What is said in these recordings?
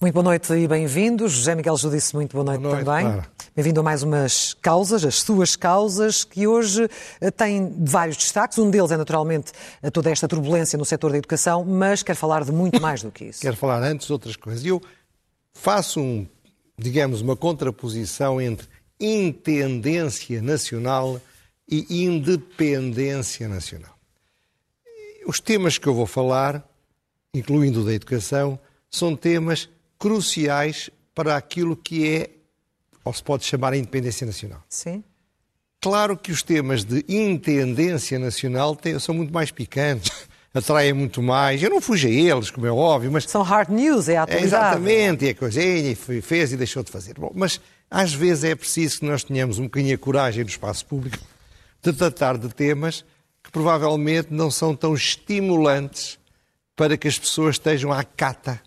Muito boa noite e bem-vindos. José Miguel Judice, muito boa noite, boa noite também. Clara. Bem-vindo a mais umas causas, as suas causas, que hoje eh, têm vários destaques. Um deles é, naturalmente, toda esta turbulência no setor da educação, mas quero falar de muito mais do que isso. Quero falar antes de outras coisas. Eu faço, um, digamos, uma contraposição entre intendência nacional e independência nacional. Os temas que eu vou falar, incluindo o da educação, são temas cruciais para aquilo que é, ou se pode chamar, a independência nacional. Sim. Claro que os temas de intendência nacional são muito mais picantes, atraem muito mais. Eu não fujo a eles, como é óbvio, mas. São hard news, é a atualidade. É, exatamente, é a coisinha, fez e deixou de fazer. Bom, mas às vezes é preciso que nós tenhamos um bocadinho a coragem no espaço público de tratar de temas que provavelmente não são tão estimulantes para que as pessoas estejam à cata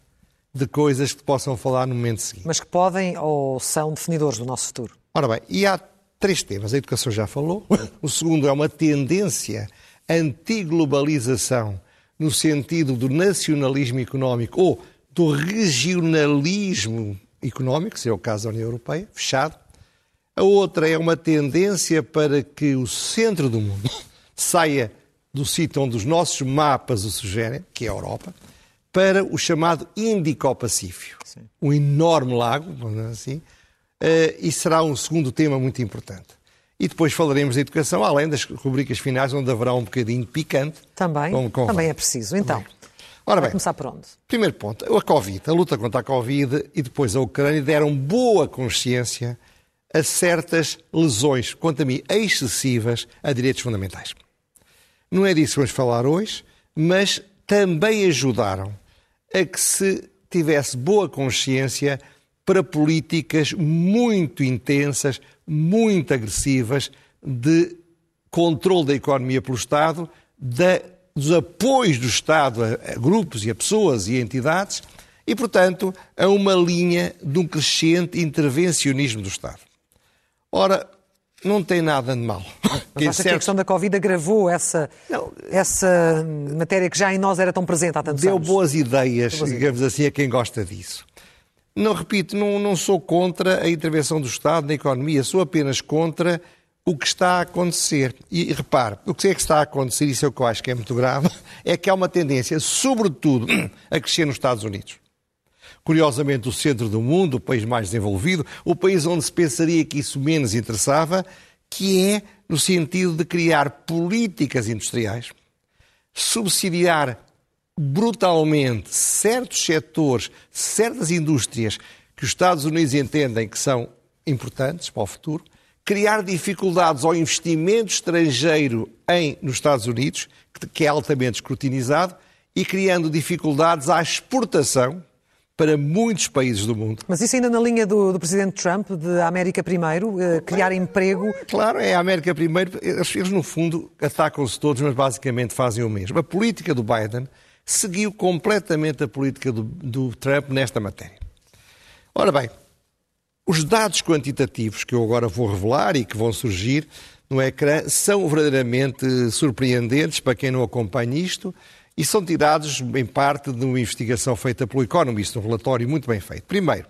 de coisas que possam falar no momento seguinte. Mas que podem ou são definidores do nosso futuro. Ora bem, e há três temas. A educação já falou. O segundo é uma tendência anti-globalização no sentido do nacionalismo económico ou do regionalismo económico, se é o caso da União Europeia, fechado. A outra é uma tendência para que o centro do mundo saia do sítio onde os nossos mapas o sugerem, que é a Europa para o chamado Índico-Pacífico, um enorme lago, assim, eh, e será um segundo tema muito importante. E depois falaremos de educação, além das rubricas finais, onde haverá um bocadinho picante. Também, também é preciso. Então, Ora bem, começar por onde? Primeiro ponto, a Covid, a luta contra a Covid e depois a Ucrânia deram boa consciência a certas lesões, quanto a mim, excessivas a direitos fundamentais. Não é disso que vamos falar hoje, mas também ajudaram a que se tivesse boa consciência para políticas muito intensas, muito agressivas de controle da economia pelo Estado, da, dos apoios do Estado a, a grupos e a pessoas e a entidades e, portanto, a uma linha de um crescente intervencionismo do Estado. Ora, não tem nada de mal. Mas acha certo... que a questão da Covid agravou essa, essa matéria que já em nós era tão presente há tantos Deu anos? Deu boas ideias, boas digamos ideias. assim, a quem gosta disso. Não, repito, não, não sou contra a intervenção do Estado na economia, sou apenas contra o que está a acontecer. E repare, o que é que está a acontecer, isso é o que eu acho que é muito grave, é que há uma tendência, sobretudo, a crescer nos Estados Unidos curiosamente, o centro do mundo, o país mais desenvolvido, o país onde se pensaria que isso menos interessava, que é no sentido de criar políticas industriais, subsidiar brutalmente certos setores, certas indústrias que os Estados Unidos entendem que são importantes para o futuro, criar dificuldades ao investimento estrangeiro em, nos Estados Unidos, que é altamente escrutinizado, e criando dificuldades à exportação, para muitos países do mundo. Mas isso ainda na linha do, do Presidente Trump, de América Primeiro, eh, criar emprego? Claro, é a América Primeiro. Eles, eles no fundo, atacam-se todos, mas basicamente fazem o mesmo. A política do Biden seguiu completamente a política do, do Trump nesta matéria. Ora bem, os dados quantitativos que eu agora vou revelar e que vão surgir no ecrã são verdadeiramente surpreendentes para quem não acompanha isto e são tirados, em parte, de uma investigação feita pelo Economist, um relatório muito bem feito. Primeiro,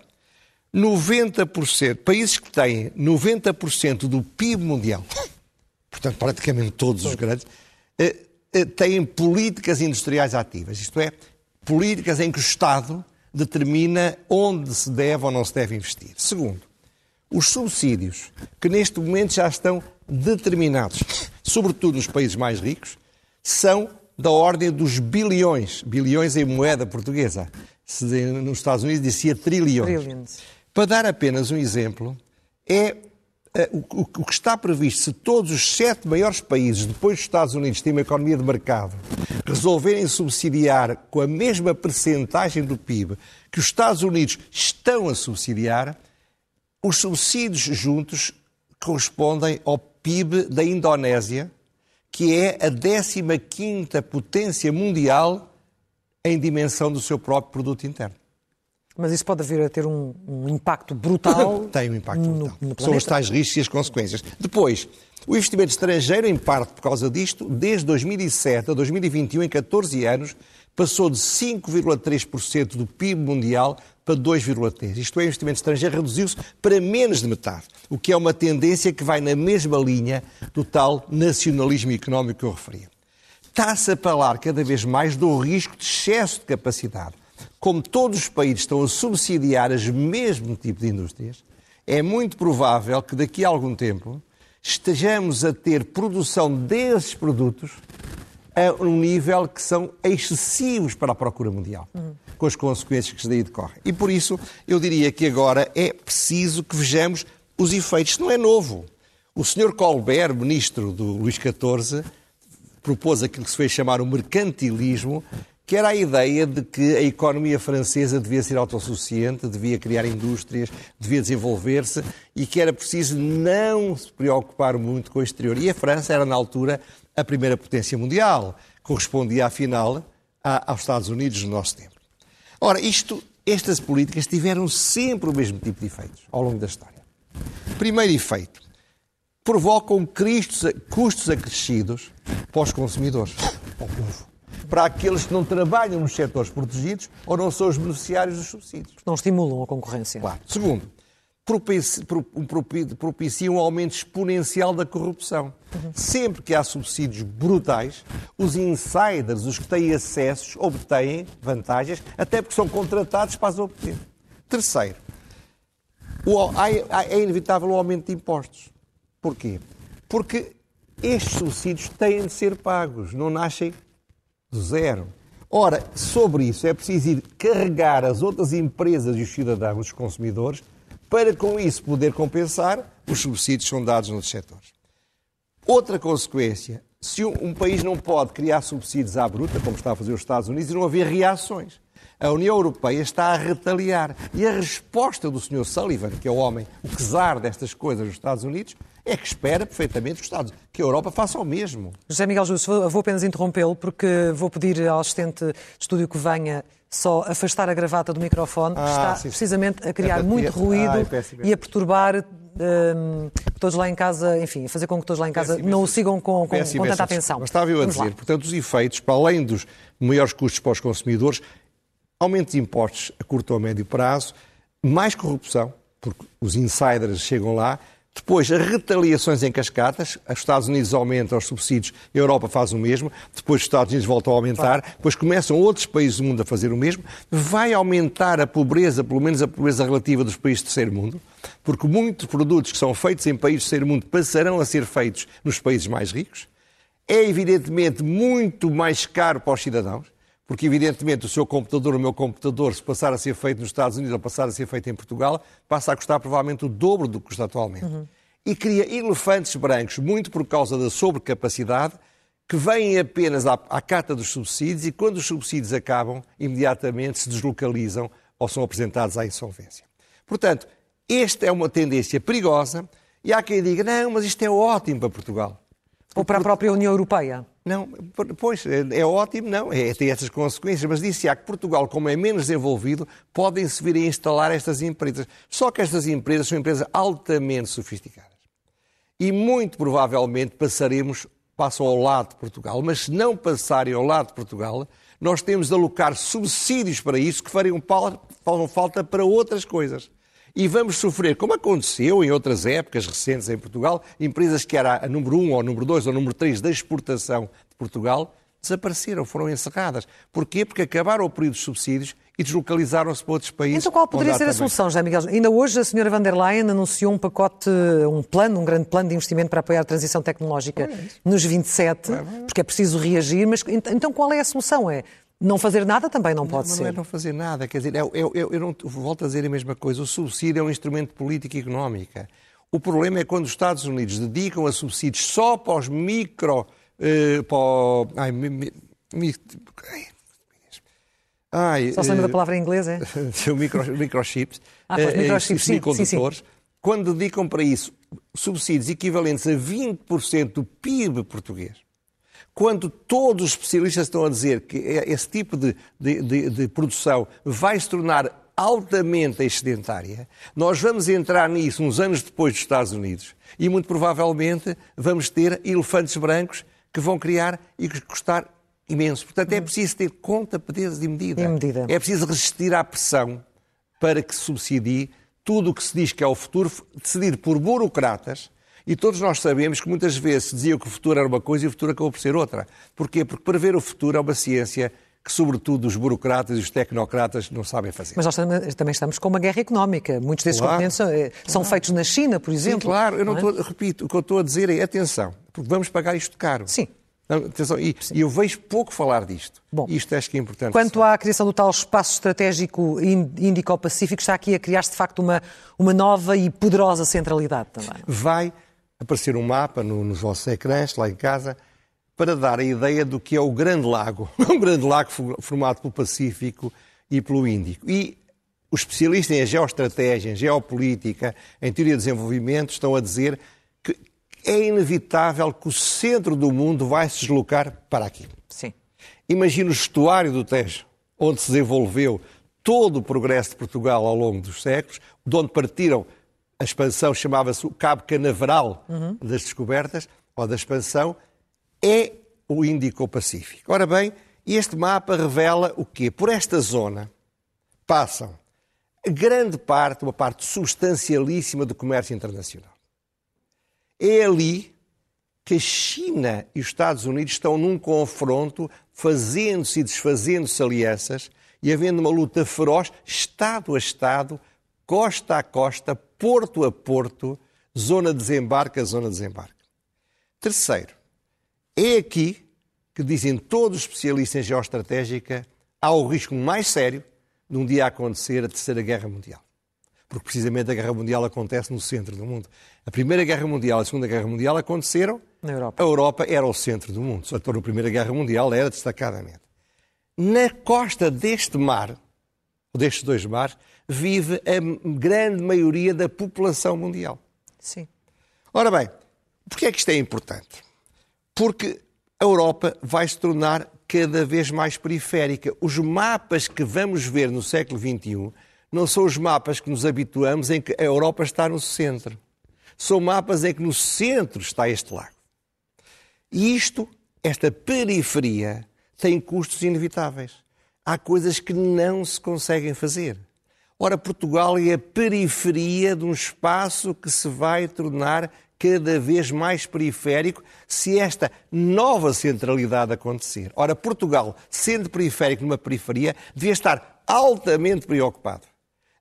90%, países que têm 90% do PIB mundial, portanto, praticamente todos os grandes, eh, têm políticas industriais ativas, isto é, políticas em que o Estado determina onde se deve ou não se deve investir. Segundo, os subsídios, que neste momento já estão determinados, sobretudo nos países mais ricos, são da ordem dos bilhões, bilhões em moeda portuguesa. Nos Estados Unidos dizia trilhões. Trillions. Para dar apenas um exemplo, é eh, o que está previsto se todos os sete maiores países, depois dos Estados Unidos, têm uma economia de mercado, resolverem subsidiar com a mesma percentagem do PIB que os Estados Unidos estão a subsidiar, os subsídios juntos correspondem ao PIB da Indonésia, que é a 15ª potência mundial em dimensão do seu próprio produto interno. Mas isso pode vir a ter um, um impacto brutal. Tem um impacto brutal. No, no São os tais riscos e as consequências. Depois, o investimento estrangeiro, em parte por causa disto, desde 2007 a 2021, em 14 anos, passou de 5,3% do PIB mundial para 2,3%. Isto é, o investimento estrangeiro reduziu-se para menos de metade, o que é uma tendência que vai na mesma linha do tal nacionalismo económico que eu referia. Está-se a falar cada vez mais do risco de excesso de capacidade. Como todos os países estão a subsidiar os mesmo tipo de indústrias, é muito provável que daqui a algum tempo estejamos a ter produção desses produtos a um nível que são excessivos para a procura mundial, uhum. com as consequências que daí decorrem. E por isso eu diria que agora é preciso que vejamos os efeitos. Não é novo. O Sr. Colbert, ministro do Luís XIV, propôs aquilo que se fez chamar o mercantilismo, que era a ideia de que a economia francesa devia ser autossuficiente, devia criar indústrias, devia desenvolver-se e que era preciso não se preocupar muito com o exterior. E a França era, na altura, a primeira potência mundial, correspondia, afinal, aos Estados Unidos no nosso tempo. Ora, isto, estas políticas tiveram sempre o mesmo tipo de efeitos ao longo da história. Primeiro efeito, provocam custos acrescidos para os consumidores, para o povo. Para aqueles que não trabalham nos setores protegidos ou não são os beneficiários dos subsídios. Não estimulam a concorrência. Claro. Segundo, propicia um aumento exponencial da corrupção. Uhum. Sempre que há subsídios brutais, os insiders, os que têm acessos, obtêm vantagens, até porque são contratados para as obter. Terceiro, é inevitável o aumento de impostos. Porquê? Porque estes subsídios têm de ser pagos, não nascem zero. Ora, sobre isso é preciso ir carregar as outras empresas e os cidadãos, os consumidores, para com isso poder compensar os subsídios que são dados nos setores. Outra consequência, se um, país não pode criar subsídios à bruta, como está a fazer os Estados Unidos, e não haver reações. A União Europeia está a retaliar. E a resposta do Sr. Sullivan, que é o homem, o czar destas coisas nos Estados Unidos, é que espera perfeitamente os Estados, que a Europa faça o mesmo. José Miguel Júlio, vou apenas interrompê-lo, porque vou pedir ao assistente de estúdio que venha só afastar a gravata do microfone, ah, está sim, precisamente a criar é muito ruído ah, e a perturbar um, todos lá em casa, enfim, a fazer com que todos lá em casa não o sigam com, com, com tanta atenção. Mas estava eu a dizer, portanto, os efeitos, para além dos maiores custos para os consumidores, aumento de impostos a curto ou médio prazo, mais corrupção, porque os insiders chegam lá, depois, as retaliações em cascatas. Os Estados Unidos aumentam os subsídios, a Europa faz o mesmo. Depois, os Estados Unidos voltam a aumentar. Depois, começam outros países do mundo a fazer o mesmo. Vai aumentar a pobreza, pelo menos a pobreza relativa dos países do terceiro mundo, porque muitos produtos que são feitos em países do terceiro mundo passarão a ser feitos nos países mais ricos. É, evidentemente, muito mais caro para os cidadãos. Porque, evidentemente, o seu computador, o meu computador, se passar a ser feito nos Estados Unidos ou passar a ser feito em Portugal, passa a custar provavelmente o dobro do que custa atualmente. Uhum. E cria elefantes brancos, muito por causa da sobrecapacidade, que vêm apenas à, à cata dos subsídios e, quando os subsídios acabam, imediatamente se deslocalizam ou são apresentados à insolvência. Portanto, esta é uma tendência perigosa e há quem diga, não, mas isto é ótimo para Portugal. Ou para a própria União Europeia. Não, pois, é, é ótimo, não, é, tem essas consequências, mas disse-se que Portugal, como é menos desenvolvido, podem-se vir a instalar estas empresas. Só que estas empresas são empresas altamente sofisticadas. E muito provavelmente passaremos, passam ao lado de Portugal, mas se não passarem ao lado de Portugal, nós temos de alocar subsídios para isso que fariam falta para outras coisas e vamos sofrer, como aconteceu em outras épocas recentes em Portugal, empresas que era a número 1 ou a número 2 ou a número 3 da exportação de Portugal desapareceram, foram encerradas. Porquê? Porque acabaram o período de subsídios e deslocalizaram-se para outros países. Então qual poderia ser a solução, José Miguel? Ainda hoje a senhora van der Leyen anunciou um pacote, um plano, um grande plano de investimento para apoiar a transição tecnológica é nos 27, porque é preciso reagir, mas então qual é a solução? É não fazer nada também não pode não, ser. Não é não fazer nada, quer dizer, eu, eu, eu, eu não, volto a dizer a mesma coisa, o subsídio é um instrumento de política económica. O problema é quando os Estados Unidos dedicam a subsídios só para os micro... Uh, para o, ai, mi, mi, mi, ai, Só se lembra uh, da palavra em inglês, é? micro, microchips, ah, uh, microchips semicondutores, sim, sim. quando dedicam para isso subsídios equivalentes a 20% do PIB português, quando todos os especialistas estão a dizer que é esse tipo de, de, de, de produção vai se tornar altamente excedentária, nós vamos entrar nisso uns anos depois dos Estados Unidos e muito provavelmente vamos ter elefantes brancos que vão criar e custar imenso. Portanto, é preciso ter conta, peso e medida. E medida. É preciso resistir à pressão para que subsidie tudo o que se diz que é o futuro, decidido por burocratas. E todos nós sabemos que muitas vezes se dizia que o futuro era uma coisa e o futuro acabou por ser outra. Porquê? Porque prever o futuro é uma ciência que, sobretudo, os burocratas e os tecnocratas não sabem fazer. Mas nós também estamos com uma guerra económica. Muitos desses claro. componentes são, eh, são claro. feitos na China, por exemplo. Sim, claro. Eu não, não é? estou, repito, o que eu estou a dizer é atenção, porque vamos pagar isto caro. Sim. Atenção, e, e, eu vejo pouco falar disto. Bom, isto acho que é importante. Quanto à criação do tal espaço estratégico Índico-Pacífico, está aqui a criar-se de facto uma, uma nova e poderosa centralidade também. Vai aparecer um mapa no, nos vossos ecrãs, lá em casa, para dar a ideia do que é o Grande Lago. Um grande lago formado pelo Pacífico e pelo Índico. E os especialistas em geoestratégia, em geopolítica, em teoria de desenvolvimento, estão a dizer que é inevitável que o centro do mundo vai se deslocar para aqui. Sim. Imagina o estuário do Tejo, onde se desenvolveu todo o progresso de Portugal ao longo dos séculos, de onde partiram a expansão, chamava-se o Cabo Canaveral uhum. das descobertas, ou da expansão, é o Índico-Pacífico. Ora bem, este mapa revela o quê? Por esta zona passam grande parte, uma parte substancialíssima do comércio internacional. É ali que a China e os Estados Unidos estão num confronto, fazendo-se e desfazendo-se alianças e havendo uma luta feroz, Estado a Estado, costa a costa, porto a porto, zona de desembarque a zona de desembarque. Terceiro, é aqui que dizem todos os especialistas em geoestratégica, há o risco mais sério de um dia acontecer a Terceira Guerra Mundial. Porque precisamente a Guerra Mundial acontece no centro do mundo. A Primeira Guerra Mundial e a Segunda Guerra Mundial aconteceram na Europa. A Europa era o centro do mundo. Só que a Primeira Guerra Mundial era destacadamente. Na costa deste mar, destes dois mares, vive a grande maioria da população mundial. Sim. Ora bem, porquê é que isto é importante? Porque a Europa vai se tornar cada vez mais periférica. Os mapas que vamos ver no século XXI não são os mapas que nos habituamos em que a Europa está no centro. São mapas em que no centro está este lago. E isto, esta periferia, tem custos inevitáveis. Há coisas que não se conseguem fazer. Ora, Portugal é a periferia de um espaço que se vai tornar cada vez mais periférico se esta nova centralidade acontecer. Ora, Portugal, sendo periférico numa periferia, devia estar altamente preocupado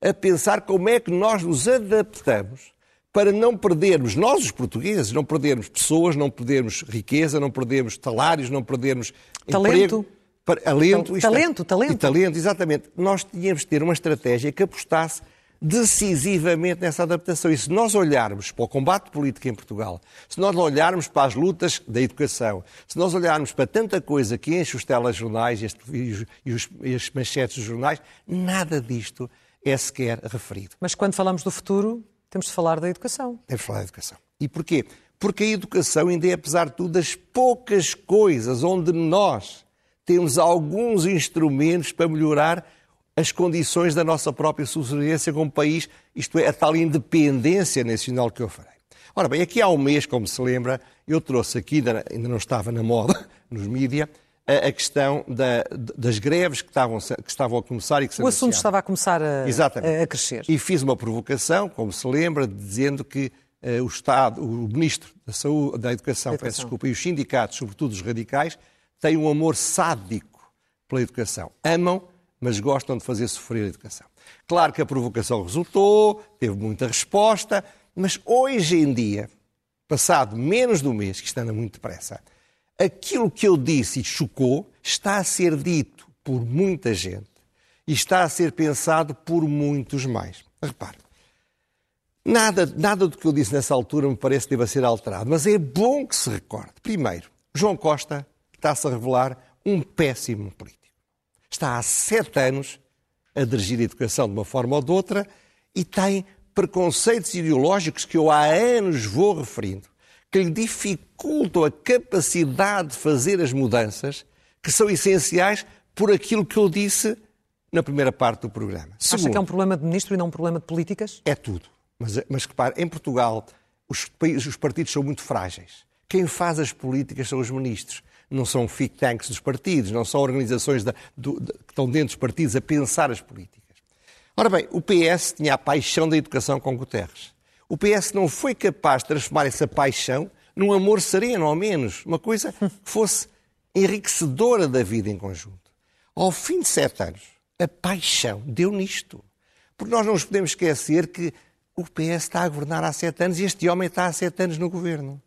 a pensar como é que nós nos adaptamos para não perdermos, nós os portugueses, não perdermos pessoas, não perdermos riqueza, não perdermos salários, não perdermos talento. Emprego, alento, talento, é, talento. E talento, exatamente. Nós tínhamos de ter uma estratégia que apostasse decisivamente nessa adaptação. E se nós olharmos para o combate político em Portugal, se nós olharmos para as lutas da educação, se nós olharmos para tanta coisa que enche os telejornais e, os, e, os, e as manchetes dos jornais, nada disto é sequer referido. Mas quando falamos do futuro, temos de falar da educação. Temos de falar da educação. E porquê? Porque a educação ainda é, apesar de tudo, das poucas coisas onde nós temos alguns instrumentos para melhorar as condições da nossa própria subsistência como país, isto é, a tal independência nacional que eu farei. Ora bem, aqui há um mês, como se lembra, eu trouxe aqui, ainda não estava na moda, nos mídias, a, questão da, das greves que estavam, que estavam a começar e que se O assunto estava a começar a, a, crescer. E fiz uma provocação, como se lembra, dizendo que uh, o Estado, o Ministro da Saúde, da Educação, Educação. Peço desculpa, e os sindicatos, sobretudo os radicais, têm um amor sádico pela educação. Amam mas gostam de fazer sofrer a educação. Claro que a provocação resultou, teve muita resposta, mas hoje em dia, passado menos um mês, que isto anda muito depressa, aquilo que eu disse e chocou está a ser dito por muita gente e está a ser pensado por muitos mais. Repare, nada, nada do que eu disse nessa altura me parece que deva ser alterado, mas é bom que se recorde. Primeiro, João Costa está-se a revelar um péssimo político está há sete anos a dirigir a educação de uma forma ou de outra e tem preconceitos ideológicos que eu há anos vou referindo, que lhe dificultam a capacidade de fazer as mudanças que são essenciais por aquilo que eu disse na primeira parte do programa. Segundo, Acha que é um problema de ministro e não um problema de políticas? É tudo. Mas, mas repare, em Portugal os, os partidos são muito frágeis. Quem faz as políticas são os ministros. Não são think tanks dos partidos, não são organizações da, do, de, que estão dentro dos partidos a pensar as políticas. Ora bem, o PS tinha a paixão da educação com Guterres. O PS não foi capaz de transformar essa paixão num amor sereno, ao menos, uma coisa que fosse enriquecedora da vida em conjunto. Ao fim de sete anos, a paixão deu nisto. Porque nós não nos podemos esquecer que o PS está a governar há sete anos e este homem está há sete anos no governo.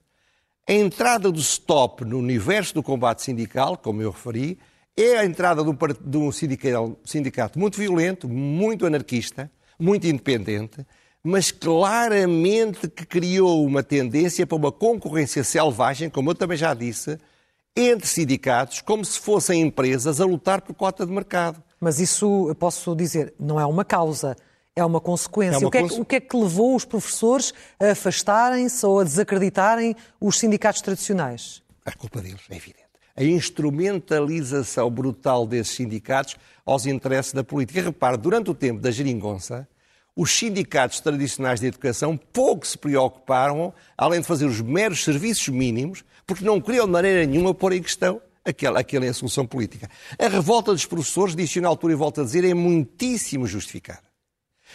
A entrada do stop no universo do combate sindical, como eu referi, é a entrada de um, sindicato muito violento, muito anarquista, muito independente, mas claramente que criou uma tendência para uma concorrência selvagem, como eu também já disse, entre sindicatos, como se fossem empresas a lutar por cota de mercado. Mas isso, eu posso dizer, não é uma causa, é uma consequência. É uma o, que é que, o, que é que, levou os professores a afastarem-se ou a desacreditarem os sindicatos tradicionais? A culpa deles, é evidente a instrumentalização brutal desses sindicatos aos interesses da política. Repare, durante o tempo da geringonça, os sindicatos tradicionais de educação pouco se preocuparam, além de fazer os meros serviços mínimos, porque não queriam de maneira nenhuma pôr em questão aquela, aquela solução política. A revolta dos professores, disse na altura e volto a dizer, é muitíssimo justificada.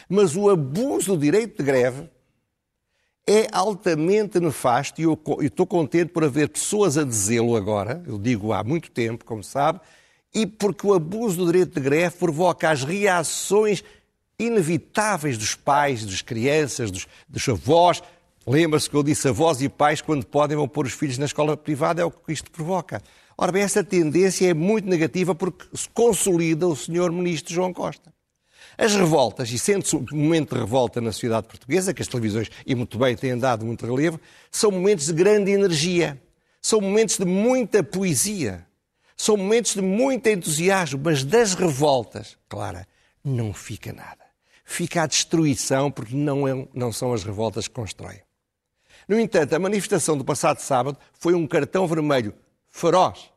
Mas o abuso do direito de greve é altamente nefasto e eu, estou contente por haver pessoas a dizê-lo agora, eu digo há muito tempo, como sabe, e porque o abuso do direito de greve provoca as reações inevitáveis dos pais, das crianças, dos, dos avós. Lembra-se que eu disse avós e pais, quando podem, vão pôr os filhos na escola privada, é o que isto provoca. Ora bem, essa tendência é muito negativa porque se consolida o senhor ministro João Costa. As revoltas, e sendo-se um momento de revolta na sociedade portuguesa, que as televisões, e muito bem, têm dado muito relevo, são momentos de grande energia, são momentos de muita poesia, são momentos de muito entusiasmo, mas das revoltas, Clara, não fica nada. Fica a destruição, porque não, é, não são as revoltas que constroem. No entanto, a manifestação do passado sábado foi um cartão vermelho feroz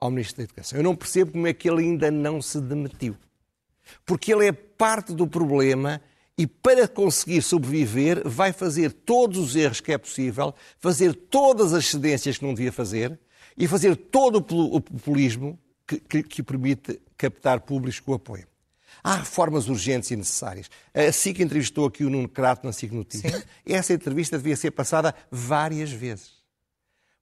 ao Ministro da Educação. Eu não percebo como é que ele ainda não se demitiu porque ele é parte do problema e para conseguir sobreviver vai fazer todos os erros que é possível, fazer todas as cedências que não devia fazer e fazer todo o populismo que, que, que permite captar públicos com apoio. Há reformas urgentes e necessárias. A SIC entrevistou aqui o Nuno Crato na SIC Notícias. Essa entrevista devia ser passada várias vezes.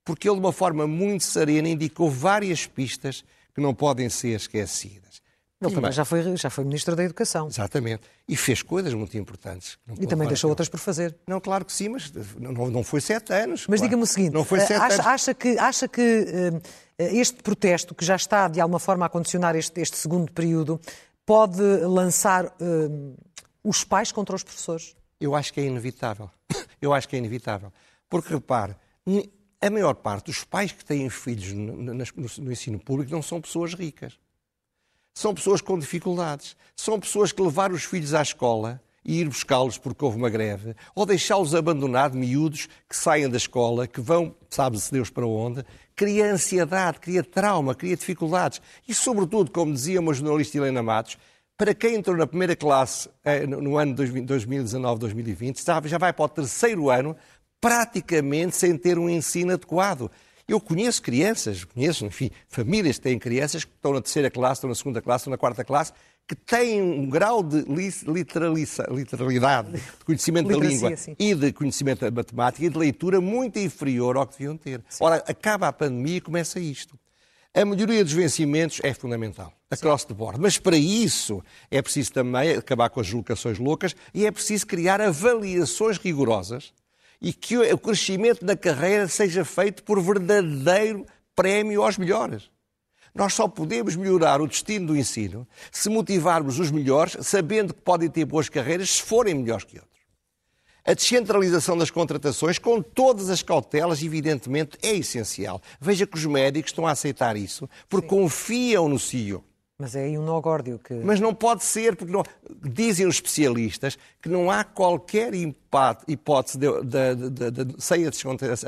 Porque ele, de uma forma muito serena, indicou várias pistas que não podem ser esquecidas. Ele também já foi, já foi Ministro da Educação. Exatamente. E fez coisas muito importantes. E também deixou outras por fazer. Não, claro que sim, mas não, não foi sete anos. Mas claro. diga-me o seguinte: não foi sete acha, anos. acha que, acha que uh, este protesto, que já está de alguma forma a condicionar este, este segundo período, pode lançar uh, os pais contra os professores? Eu acho que é inevitável. Eu acho que é inevitável. Porque, repare, a maior parte dos pais que têm filhos no, no, no ensino público não são pessoas ricas são pessoas com dificuldades. São pessoas que levaram os filhos à escola e ir buscá-los porque houve uma greve, ou deixá-los abandonados, miúdos, que saem da escola, que vão, sabe-se Deus para onde, cria ansiedade, cria trauma, cria dificuldades. E, sobretudo, como dizia uma jornalista Helena Matos, para quem entrou na primeira classe eh, no ano 2019-2020, já vai para o terceiro ano, praticamente sem ter um ensino adequado. Eu conheço crianças, conheço, enfim, famílias que têm crianças que estão na terceira classe, estão na segunda classe, estão na quarta classe, que têm um grau de literalidade, de conhecimento da língua sim. e de conhecimento da matemática e de leitura muito inferior ao que deviam ter. Sim. Ora, acaba a pandemia e começa isto. A melhoria dos vencimentos é fundamental, across the board. Mas para isso é preciso também acabar com as locações loucas e é preciso criar avaliações rigorosas e que o crescimento da carreira seja feito por verdadeiro prémio aos melhores. Nós só podemos melhorar o destino do ensino se motivarmos os melhores, sabendo que podem ter boas carreiras se forem melhores que outros. A descentralização das contratações, com todas as cautelas, evidentemente, é essencial. Veja que os médicos estão a aceitar isso, porque Sim. confiam no CEO. Mas é aí um nó górdio que... Mas não pode ser, porque não... dizem os especialistas que não há qualquer hipótese, de, de, de, de, sem a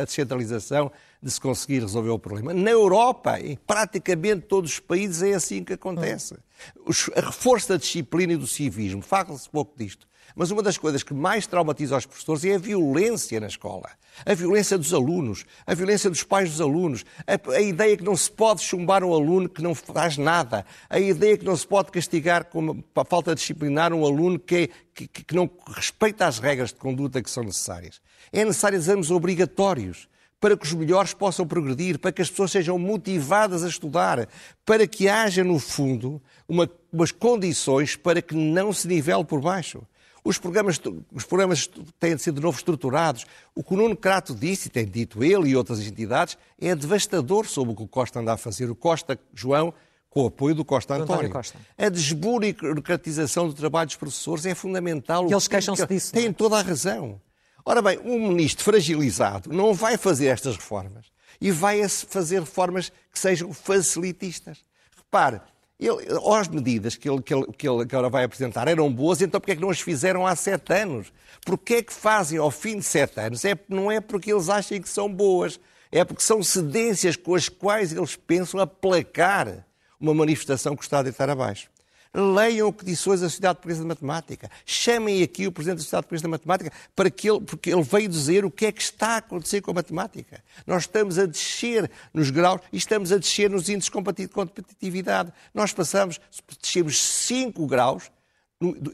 descentralização, de se conseguir resolver o problema. Na Europa, em praticamente todos os países, é assim que acontece. Hum. A reforço da disciplina e do civismo, fala-se pouco disto. Mas uma das coisas que mais traumatiza os professores é a violência na escola. A violência dos alunos, a violência dos pais dos alunos, a, a, ideia que não se pode chumbar um aluno que não faz nada, a ideia que não se pode castigar com a falta de disciplinar um aluno que, é, que, que não respeita as regras de conduta que são necessárias. É necessário exames obrigatórios para que os melhores possam progredir, para que as pessoas sejam motivadas a estudar, para que haja, no fundo, uma, umas condições para que não se nivele por baixo. Os programas, os programas têm de ser de novo estruturados. O que o Nuno Crato disse, e tem dito ele e outras entidades, é devastador sobre o que o Costa anda a fazer. O Costa, João, com o apoio do Costa António. António Costa. A desburocratização do trabalho dos professores é fundamental. E eles queixam-se disso. Têm é? toda a razão. Ora bem, um ministro fragilizado não vai fazer estas reformas e vai fazer reformas que sejam facilitistas. Repare, ele, as medidas que ele, que, ele, que ele agora vai apresentar eram boas, então porquê é que não as fizeram há sete anos? Porquê é que fazem ao fim de sete anos? É, não é porque eles achem que são boas, é porque são cedências com as quais eles pensam aplacar uma manifestação que está a deitar abaixo. Leiam o que disse hoje a Sociedade Portuguesa de Matemática. Chamem aqui o Presidente da Sociedade Portuguesa de Matemática para que ele, porque ele veio dizer o que é que está a acontecer com a matemática. Nós estamos a descer nos graus e estamos a descer nos índices de competitividade. Nós passamos, descemos 5 graus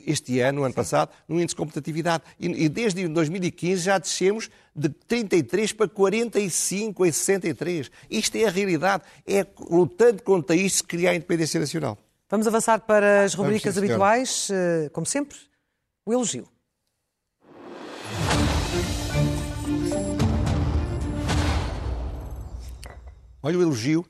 este ano, no ano passado, no índice de competitividade. E, desde 2015 já descemos de 33 para 45 em 63. Isto é a realidade. É lutando contra isto que cria a independência nacional. Vamos avançar para as rubricas Vamos, habituais, eh, como sempre, o elogio. Olha, o elogio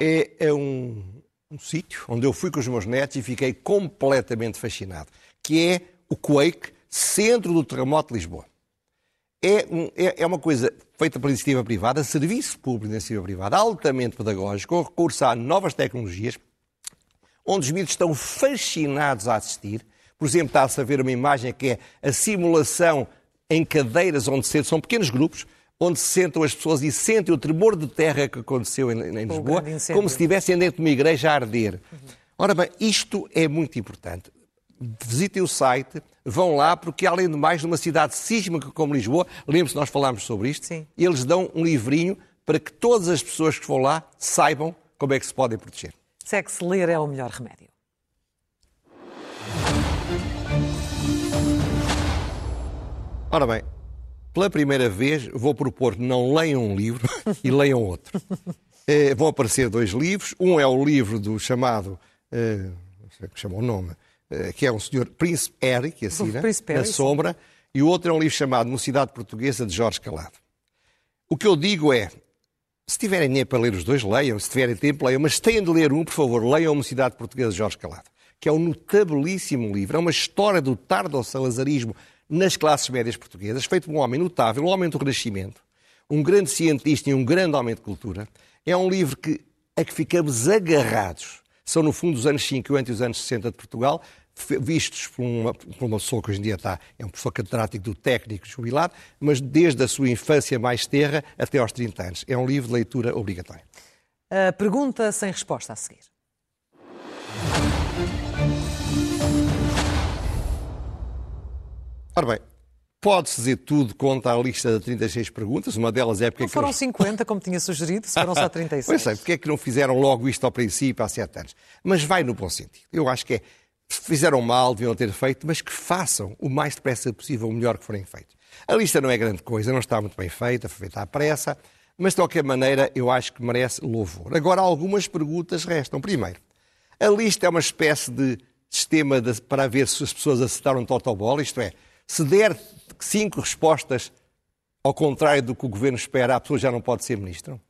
é, é um, um sítio onde eu fui com os meus netos e fiquei completamente fascinado, que é o Quake, centro do terremoto de Lisboa. É, um, é, é, uma coisa feita pela iniciativa privada, serviço público de iniciativa privada, altamente pedagógico, com recurso a novas tecnologias, onde os miúdos estão fascinados a assistir. Por exemplo, está-se a ver uma imagem que é a simulação em cadeiras onde se são pequenos grupos, onde se sentam as pessoas e sentem o tremor de terra que aconteceu em, em Lisboa, como se estivessem dentro de uma igreja a arder. Ora bem, isto é muito importante. Visitem o site, vão lá, porque além de mais, numa cidade sísmica como Lisboa, lembre-se, nós falámos sobre isto, Sim. eles dão um livrinho para que todas as pessoas que vão lá saibam como é que se podem proteger se é que ler é o melhor remédio. Ora bem, pela primeira vez vou propor que não leiam um livro e leiam outro. É, vão aparecer dois livros. Um é o livro do chamado, é, não sei como chama o nome, é, que é um senhor Príncipe Harry, que assina, Príncipe na sombra, e o outro é um livro chamado Mocidade Portuguesa, de Jorge Calado. O que eu digo é, se tiverem dinheiro para ler os dois, leiam. Se tiverem tempo, leiam. Mas têm de ler um, por favor, leiam a Mocidade Portuguesa de Jorge Calado, que é um notabilíssimo livro. É uma história do tardo salazarismo nas classes médias portuguesas, feito por um homem notável, um homem do Renascimento, um grande cientista e um grande homem de cultura. É um livro que, a que ficamos agarrados. São, no fundo, os anos 50 e os anos 60 de Portugal, vistos por uma, por uma pessoa que hoje em dia está, é um professor catedrático do técnico jubilado, mas desde a sua infância mais terra até aos 30 anos. É um livro de leitura obrigatório. A pergunta sem resposta a seguir. Ora bem, pode-se dizer tudo contra a lista de 36 perguntas. Uma delas é porque. Não foram eles... 50, como tinha sugerido, se foram só 36. pois sei, porque é que não fizeram logo isto ao princípio, há sete anos? Mas vai no bom sentido. Eu acho que é fizeram mal, deviam ter feito, mas que façam o mais depressa possível o melhor que forem feitos. A lista não é grande coisa, não está muito bem feita, foi feita à pressa, mas de qualquer maneira eu acho que merece louvor. Agora, algumas perguntas restam. Primeiro, a lista é uma espécie de sistema de, para ver se as pessoas acertaram totobola, isto é, se der cinco respostas ao contrário do que o governo espera, a pessoa já não pode ser ministro.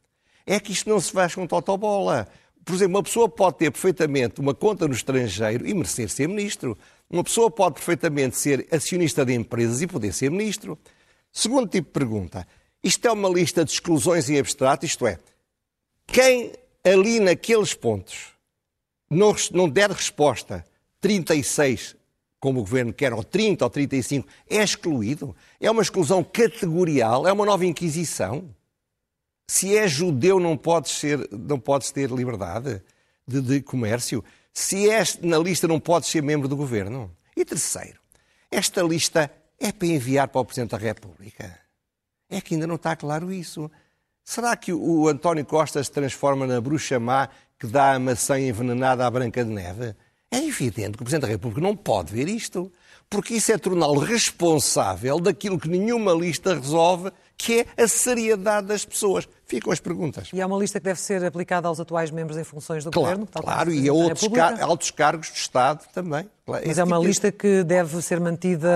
É que isto não se faz com totobola. Por exemplo, uma pessoa pode ter perfeitamente uma conta no estrangeiro e merecer ser ministro. Uma pessoa pode perfeitamente ser acionista de empresas e poder ser ministro. Segundo tipo de pergunta, isto é uma lista de exclusões em abstrato, isto é, quem ali naqueles pontos não, não der resposta 36 como o governo quer, ou 30 ou 35, é excluído. É uma exclusão categorial, é uma nova inquisição. Se é judeu, não podes, ser, não podes ter liberdade de, de comércio. Se és na lista, não podes ser membro do governo. E terceiro, esta lista é para enviar para o Presidente da República. É que ainda não está claro isso. Será que o António Costa se transforma na bruxa má que dá a maçã envenenada à Branca de Neve? É evidente que o Presidente da República não pode ver isto, porque isso é torná-lo responsável daquilo que nenhuma lista resolve, que é a seriedade das pessoas. Ficam as perguntas. E é uma lista que deve ser aplicada aos atuais membros em funções do claro, Governo? Claro, e a outros car altos cargos de Estado também. Mas Esse é uma tipo lista que deve ser mantida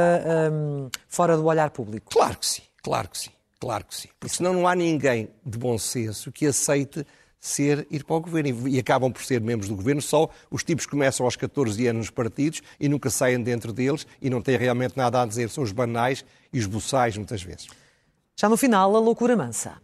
um, fora do olhar público? Claro que sim, claro que sim, claro que sim. Porque senão não há ninguém de bom senso que aceite ser ir para o governo. E acabam por ser membros do governo só os tipos que começam aos 14 anos nos partidos e nunca saem dentro deles e não têm realmente nada a dizer. São os banais e os buçais, muitas vezes. Já no final, a loucura mansa.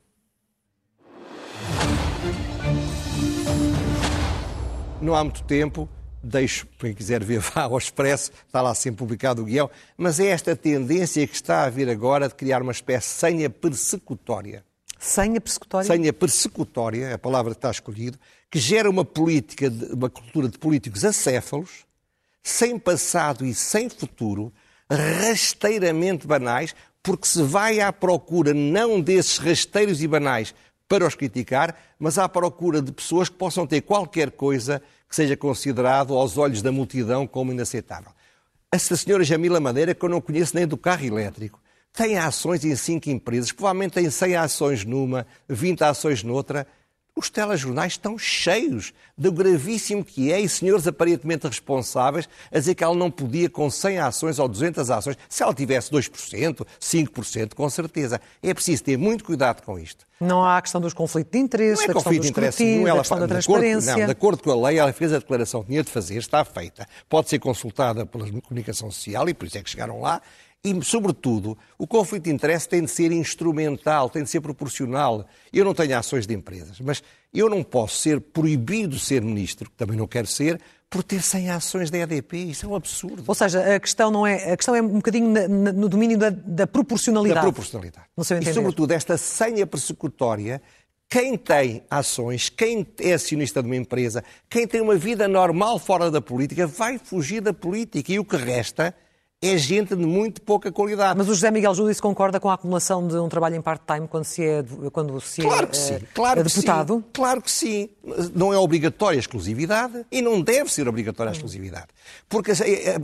Não há muito tempo, deixo, quem quiser ver, vá ao Expresso, está lá sempre publicado o guião, mas é esta tendência que está a vir agora de criar uma espécie de senha persecutória Senha persecutória? Senha persecutória, a palavra que está escolhida, que gera uma política, uma cultura de políticos acéfalos, sem passado e sem futuro, rasteiramente banais, porque se vai à procura não desses rasteiros e banais para os criticar, mas à procura de pessoas que possam ter qualquer coisa que seja considerado aos olhos da multidão como inaceitável. Essa senhora Jamila Madeira, que eu não conheço nem do carro elétrico, tem ações em cinco empresas, provavelmente tem 100 ações numa, 20 ações noutra. Os telejornais estão cheios do gravíssimo que é e senhores aparentemente responsáveis a dizer que ela não podia com 100 ações ou 200 ações. Se ela tivesse 2%, 5%, com certeza. É preciso ter muito cuidado com isto. Não há a questão dos conflitos de interesse, não é conflito de interesse nenhum, ela da transparência. Acordo, não, de acordo com a lei, ela fez a declaração que tinha de fazer, está feita. Pode ser consultada pela comunicação social e por isso é que chegaram lá. E, sobretudo, o conflito de interesse tem de ser instrumental, tem de ser proporcional. Eu não tenho ações de empresas, mas eu não posso ser proibido de ser ministro, que também não quero ser, por ter 100 ações da EDP. Isso é um absurdo. Ou seja, a questão, não é, a questão é um bocadinho na, na, no domínio da, da, proporcionalidade. Da proporcionalidade. E, sobretudo, esta senha persecutória quem tem ações, quem é acionista de uma empresa, quem tem uma vida normal fora da política, vai fugir da política. E o que resta é gente de muito pouca qualidade. Mas o José Miguel Júdice concorda com a acumulação de um trabalho em part-time quando se é, quando se claro que sim, é, claro é deputado? Que sim, claro que sim. Não é obrigatória a exclusividade e não deve ser obrigatória a exclusividade. Porque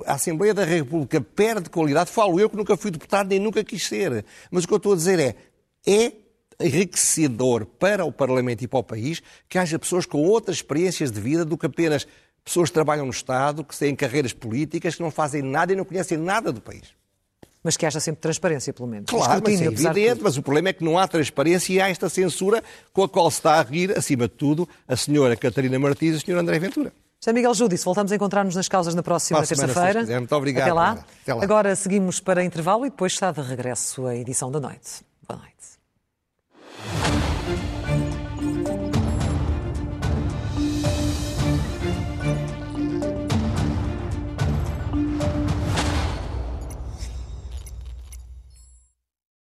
a Assembleia da República perde qualidade. Falo eu que nunca fui deputado nem nunca quis ser. Mas o que eu estou a dizer é, é enriquecedor para o Parlamento e para o país que haja pessoas com outras experiências de vida do que apenas pessoas que trabalham no Estado, que têm carreiras políticas, que não fazem nada e não conhecem nada do país. Mas que haja sempre transparência, pelo menos. Claro, mas é evidente, mas o problema é que não há transparência e há esta censura com a qual se está a rir, acima de tudo, a senhora Catarina Martins e o senhor André Ventura. José Miguel Júdice, voltamos a encontrar-nos nas causas na próxima terça-feira. Muito obrigado. Até lá. Até lá. Agora seguimos para intervalo e depois está de regresso a edição da noite. Boa noite.